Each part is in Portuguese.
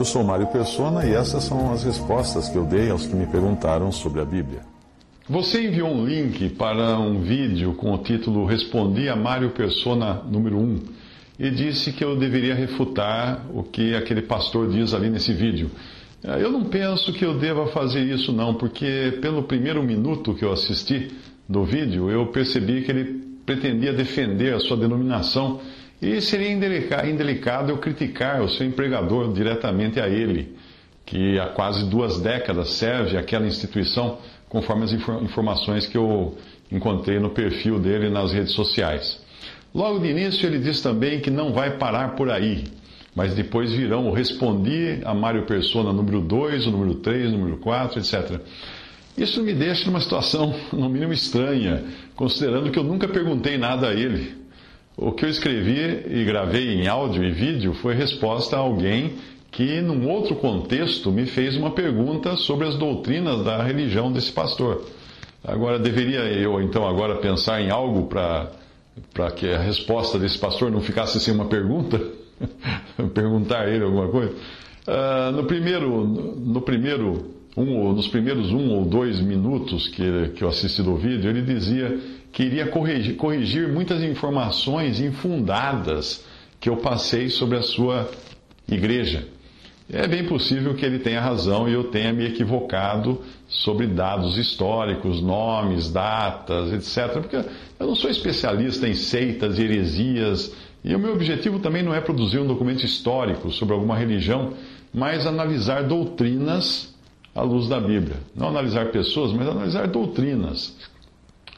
Eu sou Mário Persona e essas são as respostas que eu dei aos que me perguntaram sobre a Bíblia. Você enviou um link para um vídeo com o título Respondi a Mário Persona número 1 e disse que eu deveria refutar o que aquele pastor diz ali nesse vídeo. Eu não penso que eu deva fazer isso não, porque pelo primeiro minuto que eu assisti do vídeo, eu percebi que ele pretendia defender a sua denominação e seria indelicado eu criticar o seu empregador diretamente a ele, que há quase duas décadas serve aquela instituição, conforme as informações que eu encontrei no perfil dele nas redes sociais. Logo de início, ele diz também que não vai parar por aí, mas depois virão o Respondi a Mário Persona número 2, o número 3, o número 4, etc. Isso me deixa numa situação, no mínimo, estranha, considerando que eu nunca perguntei nada a ele. O que eu escrevi e gravei em áudio e vídeo foi resposta a alguém que, num outro contexto, me fez uma pergunta sobre as doutrinas da religião desse pastor. Agora, deveria eu, então, agora pensar em algo para que a resposta desse pastor não ficasse sem uma pergunta, perguntar a ele alguma coisa. Uh, no primeiro, no primeiro um, nos primeiros um ou dois minutos que, que eu assisti do vídeo, ele dizia que iria corrigir, corrigir muitas informações infundadas que eu passei sobre a sua igreja. É bem possível que ele tenha razão e eu tenha me equivocado sobre dados históricos, nomes, datas, etc. Porque eu não sou especialista em seitas e heresias e o meu objetivo também não é produzir um documento histórico sobre alguma religião, mas analisar doutrinas à luz da Bíblia. Não analisar pessoas, mas analisar doutrinas.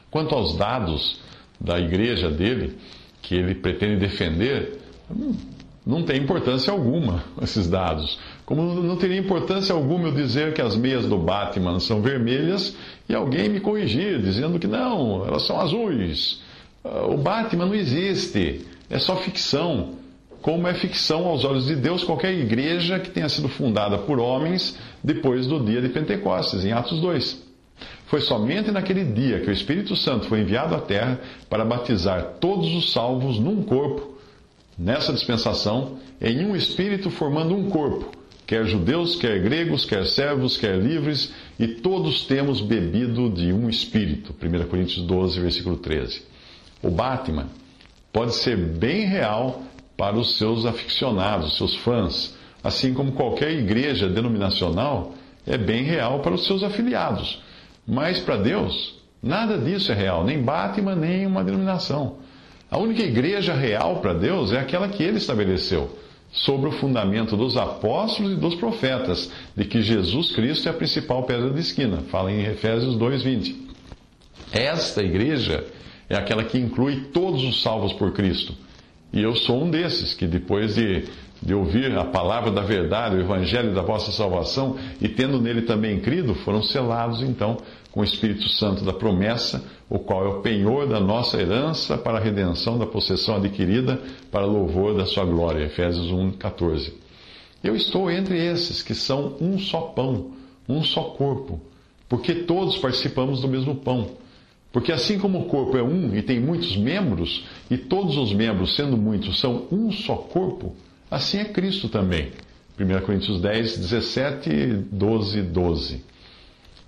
Quanto aos dados da igreja dele, que ele pretende defender, não tem importância alguma esses dados. Como não teria importância alguma eu dizer que as meias do Batman são vermelhas e alguém me corrigir dizendo que não, elas são azuis. Ah, o Batman não existe, é só ficção. Como é ficção aos olhos de Deus qualquer igreja que tenha sido fundada por homens depois do dia de Pentecostes, em Atos 2. Foi somente naquele dia que o Espírito Santo foi enviado à terra para batizar todos os salvos num corpo nessa dispensação, em um espírito formando um corpo, quer judeus, quer gregos, quer servos, quer livres, e todos temos bebido de um espírito. 1 Coríntios 12, versículo 13. O Batman pode ser bem real para os seus aficionados, seus fãs, assim como qualquer igreja denominacional é bem real para os seus afiliados. Mas para Deus, nada disso é real, nem Batman, nem uma denominação. A única igreja real para Deus é aquela que ele estabeleceu, sobre o fundamento dos apóstolos e dos profetas, de que Jesus Cristo é a principal pedra de esquina. Fala em Efésios 2:20. Esta igreja é aquela que inclui todos os salvos por Cristo. E eu sou um desses que depois de de ouvir a palavra da verdade, o evangelho da vossa salvação, e tendo nele também crido, foram selados então com o Espírito Santo da promessa, o qual é o penhor da nossa herança para a redenção da possessão adquirida para louvor da sua glória. Efésios 1:14. Eu estou entre esses que são um só pão, um só corpo, porque todos participamos do mesmo pão. Porque assim como o corpo é um e tem muitos membros, e todos os membros, sendo muitos, são um só corpo, Assim é Cristo também. 1 Coríntios 10, 17, 12, 12.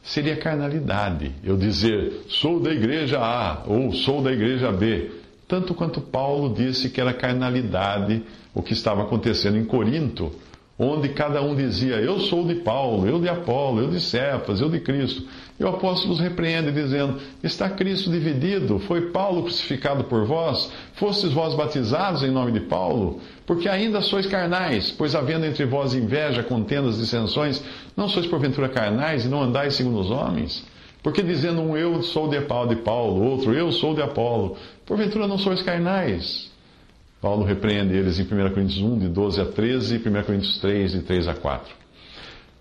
Seria carnalidade eu dizer sou da igreja A ou sou da igreja B, tanto quanto Paulo disse que era carnalidade o que estava acontecendo em Corinto onde cada um dizia: Eu sou de Paulo, eu de Apolo, eu de Cefas, eu de Cristo. E o apóstolo os repreende, dizendo: Está Cristo dividido? Foi Paulo crucificado por vós? Fostes vós batizados em nome de Paulo? Porque ainda sois carnais, pois havendo entre vós inveja, contendas, dissensões, não sois porventura carnais e não andais segundo os homens? Porque dizendo um eu sou de Paulo, outro eu sou de Apolo, porventura não sois carnais? Paulo repreende eles em 1 Coríntios 1, de 12 a 13, e 1 Coríntios 3, de 3 a 4.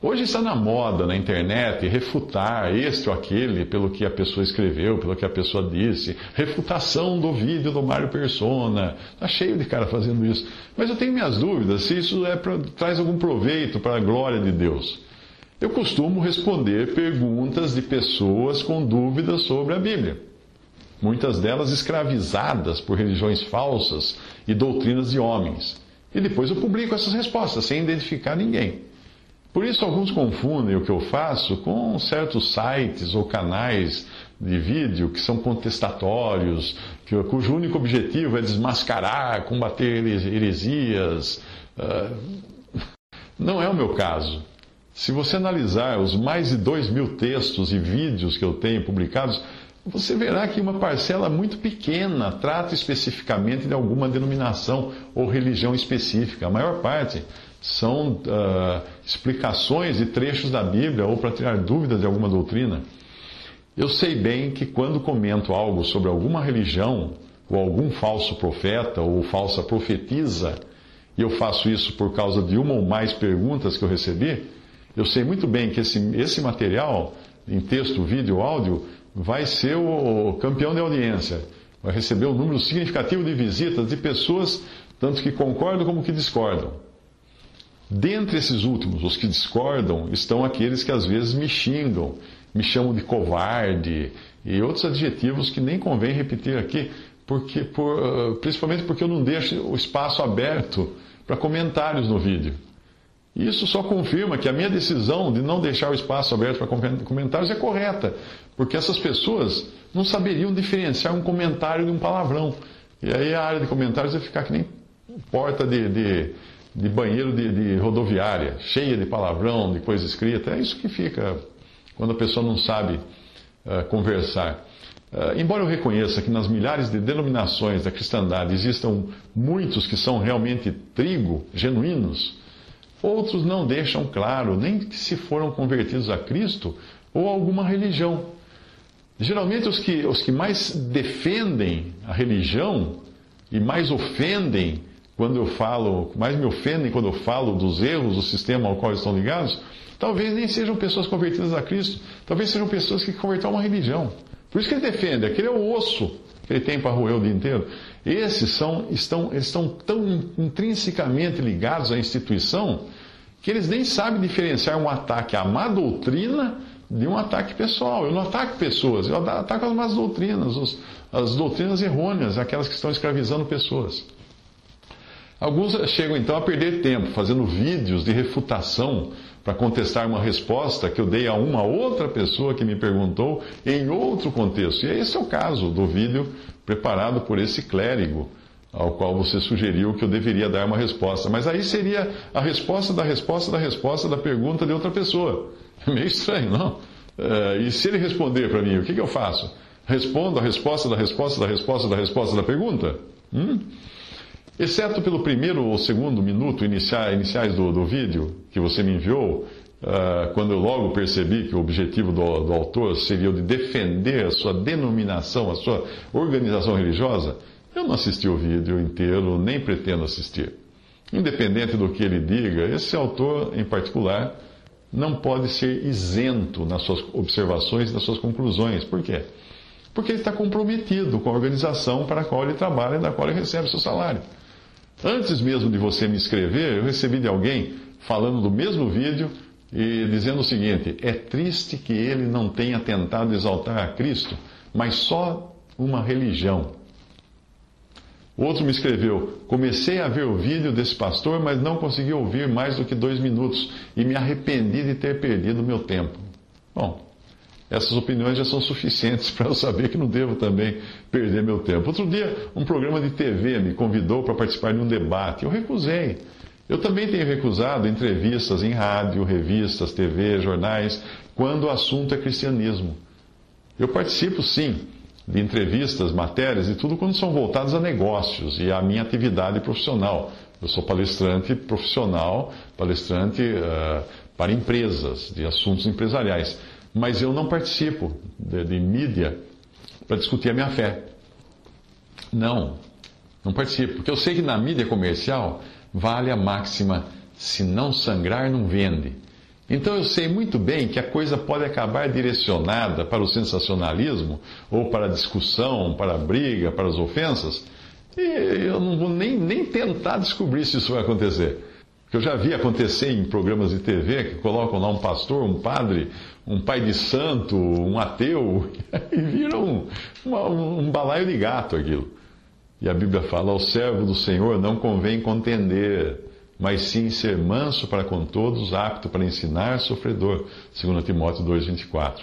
Hoje está na moda na internet refutar este ou aquele pelo que a pessoa escreveu, pelo que a pessoa disse. Refutação do vídeo do Mário Persona. Está cheio de cara fazendo isso. Mas eu tenho minhas dúvidas se isso é pra, traz algum proveito para a glória de Deus. Eu costumo responder perguntas de pessoas com dúvidas sobre a Bíblia. Muitas delas escravizadas por religiões falsas e doutrinas de homens. E depois eu publico essas respostas sem identificar ninguém. Por isso, alguns confundem o que eu faço com certos sites ou canais de vídeo que são contestatórios, que, cujo único objetivo é desmascarar, combater heresias. Uh, não é o meu caso. Se você analisar os mais de dois mil textos e vídeos que eu tenho publicados, você verá que uma parcela muito pequena trata especificamente de alguma denominação ou religião específica. A maior parte são uh, explicações e trechos da Bíblia ou para tirar dúvidas de alguma doutrina. Eu sei bem que quando comento algo sobre alguma religião, ou algum falso profeta ou falsa profetisa, e eu faço isso por causa de uma ou mais perguntas que eu recebi, eu sei muito bem que esse, esse material, em texto, vídeo, áudio, vai ser o campeão de audiência. Vai receber um número significativo de visitas de pessoas, tanto que concordam como que discordam. Dentre esses últimos, os que discordam, estão aqueles que às vezes me xingam, me chamam de covarde e outros adjetivos que nem convém repetir aqui, porque, por, ah, principalmente porque eu não deixo o espaço aberto para comentários no vídeo. Isso só confirma que a minha decisão de não deixar o espaço aberto para comentários é correta, porque essas pessoas não saberiam diferenciar um comentário de um palavrão. E aí a área de comentários vai ficar que nem porta de, de de banheiro de, de, rodoviária, cheia de palavrão, de coisa escrita. É isso que fica quando a pessoa não sabe uh, conversar. Uh, embora eu reconheça que nas milhares de denominações da cristandade existam muitos que são realmente trigo, genuínos, outros não deixam claro nem que se foram convertidos a Cristo ou a alguma religião. Geralmente os que, os que mais defendem a religião e mais ofendem quando eu falo, mais me ofendem quando eu falo dos erros do sistema ao qual estão ligados, talvez nem sejam pessoas convertidas a Cristo, talvez sejam pessoas que converteram a uma religião. Por isso que ele defende, aquele é o osso que ele tem para roer o dia inteiro. Esses são, estão, eles estão tão intrinsecamente ligados à instituição que eles nem sabem diferenciar um ataque à má doutrina de um ataque pessoal. Eu não ataco pessoas, eu ataco as más doutrinas, as doutrinas errôneas, aquelas que estão escravizando pessoas. Alguns chegam então a perder tempo fazendo vídeos de refutação para contestar uma resposta que eu dei a uma outra pessoa que me perguntou em outro contexto. E esse é o caso do vídeo preparado por esse clérigo ao qual você sugeriu que eu deveria dar uma resposta. Mas aí seria a resposta da resposta da resposta da pergunta de outra pessoa. É meio estranho, não? Uh, e se ele responder para mim, o que, que eu faço? Respondo a resposta da resposta da resposta da resposta da pergunta? Hum? Exceto pelo primeiro ou segundo minuto iniciais do, do vídeo que você me enviou, uh, quando eu logo percebi que o objetivo do, do autor seria o de defender a sua denominação, a sua organização religiosa, eu não assisti o vídeo inteiro, nem pretendo assistir. Independente do que ele diga, esse autor em particular não pode ser isento nas suas observações e nas suas conclusões. Por quê? Porque ele está comprometido com a organização para a qual ele trabalha e da qual ele recebe seu salário. Antes mesmo de você me escrever, eu recebi de alguém falando do mesmo vídeo e dizendo o seguinte: é triste que ele não tenha tentado exaltar a Cristo, mas só uma religião. Outro me escreveu: comecei a ver o vídeo desse pastor, mas não consegui ouvir mais do que dois minutos e me arrependi de ter perdido meu tempo. Bom, essas opiniões já são suficientes para eu saber que não devo também perder meu tempo. Outro dia, um programa de TV me convidou para participar de um debate. Eu recusei. Eu também tenho recusado entrevistas em rádio, revistas, TV, jornais, quando o assunto é cristianismo. Eu participo, sim, de entrevistas, matérias e tudo quando são voltadas a negócios e à minha atividade profissional. Eu sou palestrante profissional, palestrante uh, para empresas, de assuntos empresariais mas eu não participo de, de mídia para discutir a minha fé. Não. Não participo, porque eu sei que na mídia comercial vale a máxima: se não sangrar, não vende. Então eu sei muito bem que a coisa pode acabar direcionada para o sensacionalismo, ou para a discussão, para a briga, para as ofensas, e eu não vou nem, nem tentar descobrir se isso vai acontecer. Porque eu já vi acontecer em programas de TV que colocam lá um pastor, um padre, um pai de santo, um ateu, e viram um, um, balaio de gato aquilo. E a Bíblia fala: ao servo do Senhor não convém contender mas sim ser manso para com todos, apto para ensinar, sofredor. 2 Timóteo 2,24.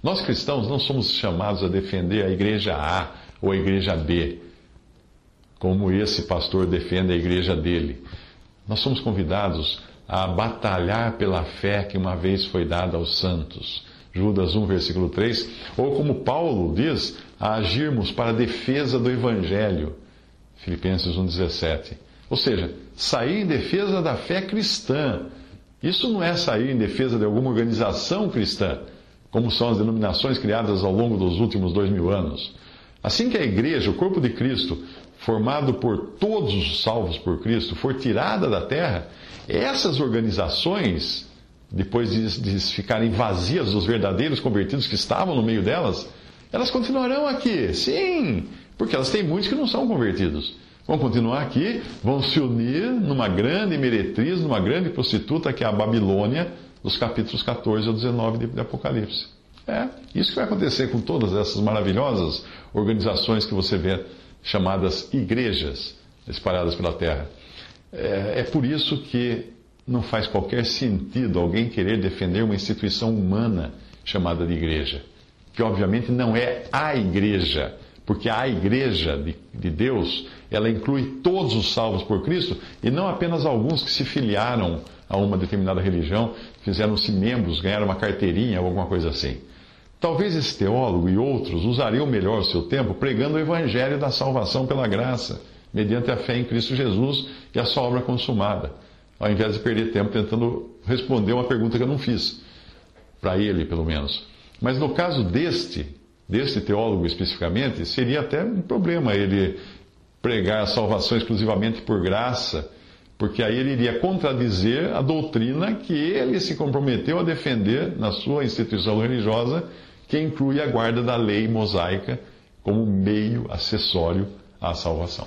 Nós cristãos não somos chamados a defender a igreja A ou a igreja B, como esse pastor defende a igreja dele. Nós somos convidados a batalhar pela fé que uma vez foi dada aos santos. Judas 1, versículo 3. Ou como Paulo diz, a agirmos para a defesa do evangelho. Filipenses 1, 17. Ou seja, sair em defesa da fé cristã. Isso não é sair em defesa de alguma organização cristã, como são as denominações criadas ao longo dos últimos dois mil anos. Assim que a igreja, o corpo de Cristo, formado por todos os salvos por Cristo, for tirada da terra, essas organizações, depois de, de ficarem vazias dos verdadeiros convertidos que estavam no meio delas, elas continuarão aqui, sim, porque elas têm muitos que não são convertidos. Vão continuar aqui, vão se unir numa grande meretriz, numa grande prostituta que é a Babilônia, dos capítulos 14 ao 19 de Apocalipse. É, isso que vai acontecer com todas essas maravilhosas organizações que você vê chamadas igrejas espalhadas pela terra. É, é por isso que não faz qualquer sentido alguém querer defender uma instituição humana chamada de igreja, que obviamente não é a igreja porque a igreja de, de, Deus, ela inclui todos os salvos por Cristo e não apenas alguns que se filiaram a uma determinada religião, fizeram-se membros, ganharam uma carteirinha ou alguma coisa assim. Talvez esse teólogo e outros usariam melhor o seu tempo pregando o evangelho da salvação pela graça, mediante a fé em Cristo Jesus e a sua obra consumada, ao invés de perder tempo tentando responder uma pergunta que eu não fiz, para ele pelo menos. Mas no caso deste, desse teólogo especificamente, seria até um problema ele pregar a salvação exclusivamente por graça, porque aí ele iria contradizer a doutrina que ele se comprometeu a defender na sua instituição religiosa, que inclui a guarda da lei mosaica como meio acessório à salvação.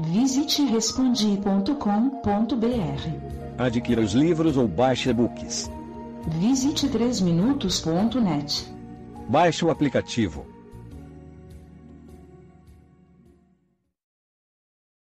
Visite respondi.com.br. Adquira os livros ou baixe e-books Visite 3minutos.net. Baixe o aplicativo